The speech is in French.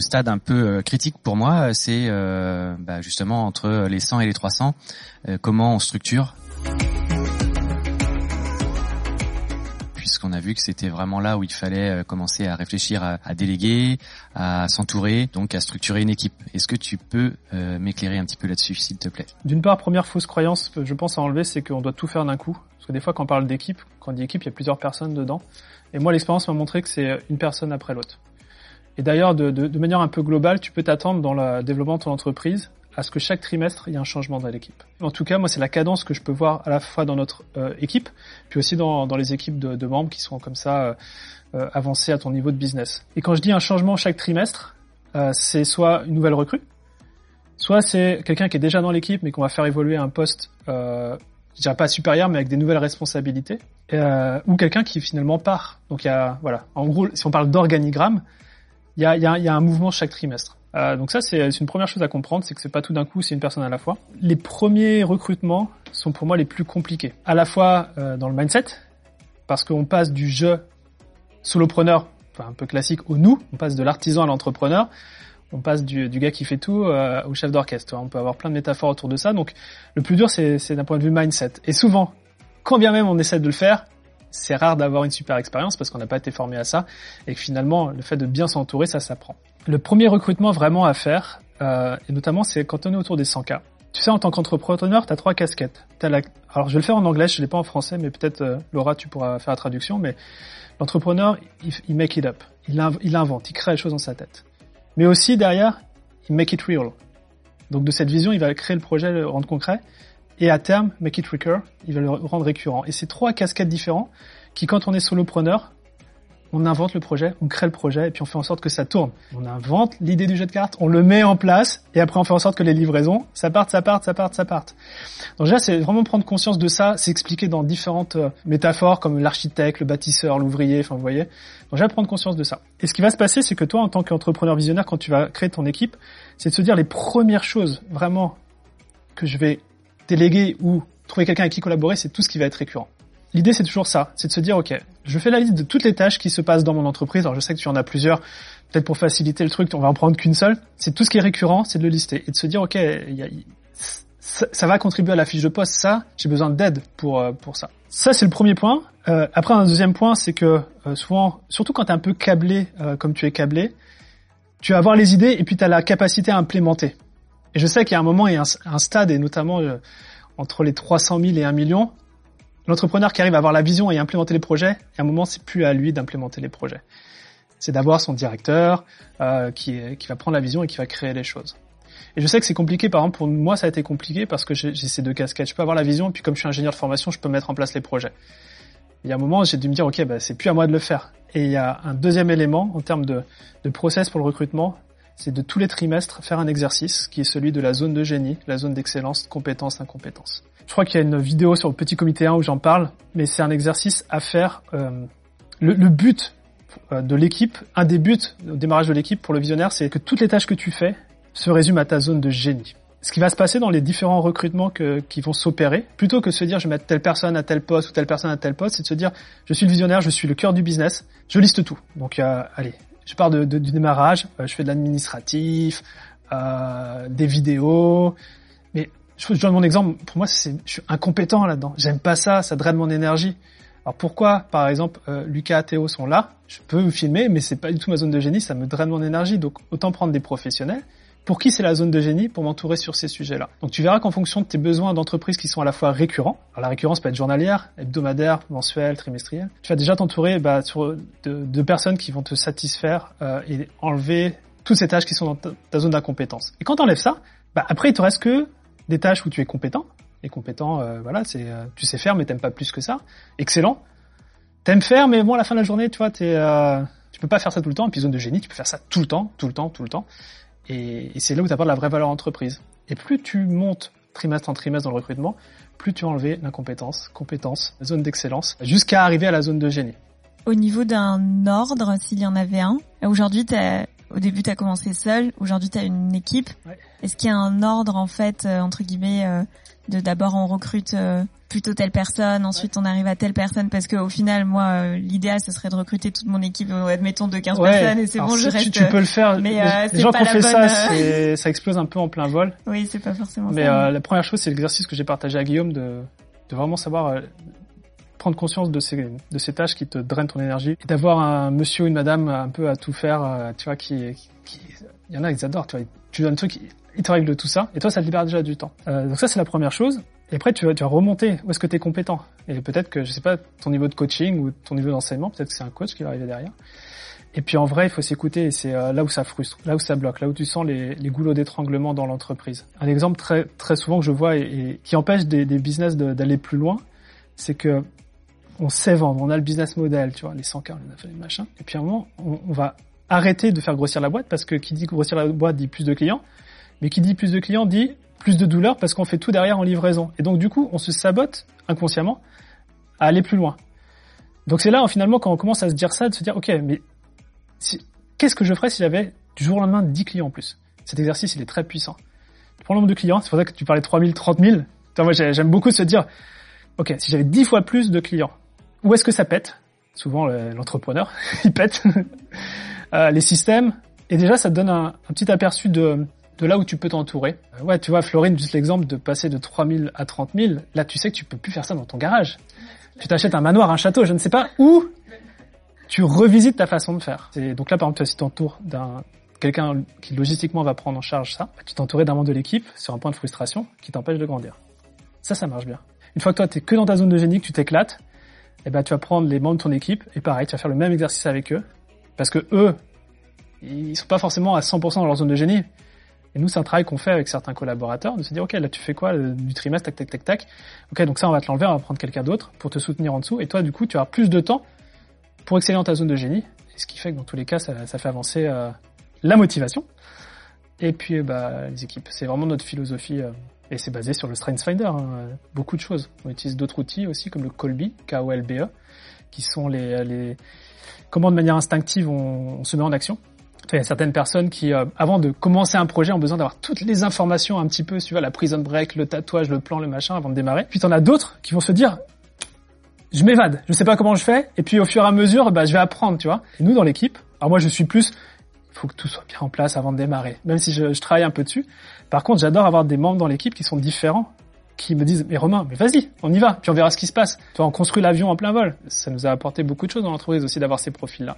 le stade un peu critique pour moi, c'est bah, justement entre les 100 et les 300, comment on structure puisqu'on a vu que c'était vraiment là où il fallait euh, commencer à réfléchir à, déléguer, à s'entourer, donc à structurer une équipe. Est-ce que tu peux euh, m'éclairer un petit peu là-dessus, s'il te plaît? D'une part, première fausse croyance je pense à enlever, c'est qu'on doit tout faire d'un coup. Parce que des fois, quand on parle d'équipe, quand on dit équipe, il y a plusieurs personnes dedans. Et moi, l'expérience m'a montré que c'est une personne après l'autre. Et d'ailleurs, de, manière un peu globale, tu peux t'attendre dans le développement de ton entreprise à ce que chaque trimestre, il y ait un changement dans l'équipe. En tout cas, moi, c'est la cadence que je peux voir à la fois dans notre euh, équipe, puis aussi dans, les équipes de, membres qui sont comme ça euh, euh, avancés à ton niveau de business. Et quand je dis un changement chaque trimestre, c'est soit une nouvelle recrue, soit c'est quelqu'un qui est déjà dans l'équipe, mais qu'on va faire évoluer à un poste, euh, je dirais pas supérieur, mais avec des nouvelles responsabilités, ou quelqu'un qui finalement part. Donc il y a, voilà, en gros, si on parle d'organigramme, il y a, un mouvement chaque trimestre. Euh, donc ça, c'est une première chose à comprendre, c'est que c'est pas tout d'un coup, c'est une personne à la fois. Les premiers recrutements sont pour moi les plus compliqués. À la fois euh, dans le mindset, parce qu'on passe du jeu solopreneur, enfin un peu classique, au nous, on passe de l'artisan à l'entrepreneur, on passe du, du, gars qui fait tout euh, au chef d'orchestre. On peut avoir plein de métaphores autour de ça. Donc le plus dur, c'est d'un point de vue mindset. Et souvent, quand bien même on essaie de le faire, c'est rare d'avoir une super expérience parce qu'on n'a pas été formé à ça et que finalement le fait de bien s'entourer ça s'apprend. Le premier recrutement vraiment à faire euh, et notamment c'est quand on est autour des 100 k. Tu sais en tant qu'entrepreneur tu as trois casquettes. As la... Alors je vais le faire en anglais, je l'ai pas en français mais peut-être euh, Laura tu pourras faire la traduction mais l'entrepreneur il, il, make it up, il, il invente, il crée les choses dans sa tête. Mais aussi derrière il make it real. Donc de cette vision il va créer le projet, le rendre concret et à terme, make it recur, il va le rendre récurrent. Et c'est trois casquettes différents qui, quand on est solopreneur, on invente le projet, on crée le projet et puis on fait en sorte que ça tourne. On invente l'idée du jeu de cartes, on le met en place et après on fait en sorte que les livraisons, ça parte, ça parte, ça parte, ça parte. Donc déjà, c'est vraiment prendre conscience de ça, c'est expliqué dans différentes euh, métaphores comme l'architecte, le bâtisseur, l'ouvrier, enfin vous voyez. Donc déjà, prendre conscience de ça. Et ce qui va se passer, c'est que toi, en tant qu'entrepreneur visionnaire, quand tu vas créer ton équipe, c'est de se dire les premières choses vraiment que je vais déléguer ou trouver quelqu'un avec qui collaborer, c'est tout ce qui va être récurrent. L'idée, c'est toujours ça, c'est de se dire, OK, je fais la liste de toutes les tâches qui se passent dans mon entreprise. Alors, je sais que tu en as plusieurs. Peut-être pour faciliter le truc, on va en prendre qu'une seule. C'est tout ce qui est récurrent, c'est de le lister et de se dire, OK, ça, va contribuer à la fiche de poste. Ça, j'ai besoin d'aide pour euh, pour ça. Ça, c'est le premier point. Euh, après, un deuxième point, c'est que euh, souvent, surtout quand tu es un peu câblé, comme tu es câblé, tu vas avoir les idées et puis tu as la capacité à implémenter. Et je sais qu'il y a un moment et un, un stade, et notamment euh, entre les 300 000 et 1 million, l'entrepreneur qui arrive à avoir la vision et à implémenter les projets, et à un moment, c'est plus à lui d'implémenter les projets. C'est d'avoir son directeur euh, qui, va prendre la vision et qui va créer les choses. Et je sais que c'est compliqué, par exemple, pour moi, ça a été compliqué parce que j'ai ces deux casquettes. Je peux avoir la vision, et puis comme je suis ingénieur de formation, je peux mettre en place les projets. Il y a un moment, j'ai dû me dire, OK, bah, c'est plus à moi de le faire. Et il y a un deuxième élément en termes de process pour le recrutement, c'est de tous les trimestres faire un exercice qui est celui de la zone de génie, la zone d'excellence, compétence, incompétence. Je crois qu'il y a une vidéo sur le petit comité 1 où j'en parle, mais c'est un exercice à faire. Euh, le, but euh, de l'équipe, un des buts au démarrage de l'équipe pour le visionnaire, c'est que toutes les tâches que tu fais se résument à ta zone de génie. Ce qui va se passer dans les différents recrutements qui vont s'opérer, plutôt que de se dire je vais mettre telle personne à tel poste ou telle personne à tel poste, c'est de se dire je suis le visionnaire, je suis le cœur du business, je liste tout. Donc euh, allez, je pars de, du démarrage, euh, je fais de l'administratif, euh, des vidéos, mais je, je donne mon exemple. Pour moi, c'est, je suis incompétent là-dedans. J'aime pas ça, ça draine mon énergie. Alors pourquoi, par exemple, euh, Lucas et Théo sont là? Je peux filmer, mais c'est pas du tout ma zone de génie, ça me draine mon énergie. Donc autant prendre des professionnels pour qui c'est la zone de génie pour m'entourer sur ces sujets-là? Donc tu verras qu'en fonction de tes besoins d'entreprise qui sont à la fois récurrents, alors la récurrence peut être journalière, hebdomadaire, mensuelle, trimestrielle, tu vas déjà t'entourer bah, de, personnes qui vont te satisfaire euh, et enlever toutes ces tâches qui sont dans ta, zone d'incompétence. Et quand tu enlèves ça, bah, après il te reste que des tâches où tu es compétent. Et compétent, euh, voilà, c'est euh, tu sais faire mais t'aimes pas plus que ça. Excellent. T'aimes faire mais bon à la fin de la journée, tu vois, t'es, euh, tu peux pas faire ça tout le temps. Et puis zone de génie, tu peux faire ça tout le temps, tout le temps, tout le temps. Et, c'est là où tu apportes la vraie valeur entreprise. Et plus tu montes trimestre en trimestre dans le recrutement, plus tu as enlevé l'incompétence, compétence, zone d'excellence, jusqu'à arriver à la zone de génie. Au niveau d'un ordre, s'il y en avait un, aujourd'hui, tu au début tu as commencé seul, aujourd'hui tu as une équipe. Est-ce qu'il y a un ordre en fait entre guillemets de d'abord on recrute plutôt telle personne, ensuite on arrive à telle personne? Parce que au final moi euh, l'idéal ce serait de recruter toute mon équipe admettons de 15 personnes et c'est bon je reste tu, peux le faire. Mais euh, les, gens qui ont fait ça ça explose un peu en plein vol. Oui, c'est pas forcément mais euh, la première chose c'est l'exercice que j'ai partagé à Guillaume de de vraiment savoir euh, prendre conscience de ces de ces tâches qui te drainent ton énergie et d'avoir un monsieur ou une madame un peu à tout faire tu vois qui qui il y en a ils adorent tu vois tu donnes un truc il te règle tout ça et toi ça te libère déjà du temps. donc ça c'est la première chose et après, tu vas, tu vas remonter où est-ce que tu es compétent? Et peut-être que, je sais pas, ton niveau de coaching ou ton niveau d'enseignement, peut-être que c'est un coach qui va arriver derrière. Et puis en vrai, il faut s'écouter et c'est euh, là où ça frustre, là où ça bloque, là où tu sens les, les goulots d'étranglement dans l'entreprise. Un exemple très très souvent que je vois et, qui empêche des, des business d'aller plus loin, c'est que on sait vendre, on a le business model, tu vois, les 100 k les machins. Et puis à un moment, on, va arrêter de faire grossir la boîte parce que qui dit grossir la boîte dit plus de clients, mais qui dit plus de clients dit plus de douleur parce qu'on fait tout derrière en livraison. Et donc du coup, on se sabote inconsciemment à aller plus loin. Donc c'est là finalement quand on commence à se dire ça, de se dire ok, mais qu'est-ce que je ferais si j'avais du jour au lendemain 10 clients en plus? Cet exercice, il est très puissant. Prends le nombre de clients, c'est pour ça que tu parlais de 3000, 30 000. moi j'aime beaucoup se dire, ok, si j'avais 10 fois plus de clients, où est-ce que ça pète? Souvent l'entrepreneur, il pète. euh, les systèmes, et déjà ça te donne un petit aperçu de là où tu peux t'entourer. Euh, ouais, tu vois, Florine, juste l'exemple de passer de 3000 à 30 000, là tu sais que tu peux plus faire ça dans ton garage. Tu t'achètes un manoir, un château, je ne sais pas où, tu revisites ta façon de faire. Donc là, par exemple, si tu t'entoures d'un quelqu'un qui logistiquement va prendre en charge ça, tu t'entourais d'un membre de l'équipe sur un point de frustration qui t'empêche de grandir. Ça, ça marche bien. Une fois que toi, tu es que dans ta zone de génie, que tu t'éclates, eh ben, tu vas prendre les membres de ton équipe et pareil, tu vas faire le même exercice avec eux parce que eux, ils sont pas forcément à 100% dans leur zone de génie. Et nous, c'est un travail qu'on fait avec certains collaborateurs, de se dire, OK, là, tu fais quoi du trimestre, tac, tac, tac, tac. OK, donc ça, on va te l'enlever, on va prendre quelqu'un d'autre pour te soutenir en dessous. Et toi, du coup, tu as plus de temps pour exceller dans ta zone de génie. Et ce qui fait que dans tous les cas, ça, ça fait avancer euh, la motivation. Et puis, bah, les équipes. C'est vraiment notre philosophie. Euh, et c'est basé sur le Strength Finder. Hein, beaucoup de choses. On utilise d'autres outils aussi, comme le Colby, K-O-L-B-E, qui sont les, les... comment de manière instinctive on, se met en action. Il y a certaines personnes qui, euh, avant de commencer un projet, ont besoin d'avoir toutes les informations un petit peu, tu vois, la prison break, le tatouage, le plan, le machin, avant de démarrer. Puis t'en as d'autres qui vont se dire, je m'évade, je sais pas comment je fais, et puis au fur et à mesure, bah, je vais apprendre, tu vois. Nous, dans l'équipe, alors moi, je suis plus, faut que tout soit bien en place avant de démarrer, même si je, je travaille un peu dessus. Par contre, j'adore avoir des membres dans l'équipe qui sont différents, qui me disent, mais Romain, mais vas-y, on y va, puis on verra ce qui se passe. Tu vois, on construit l'avion en plein vol. Ça nous a apporté beaucoup de choses dans l'entreprise aussi d'avoir ces profils-là.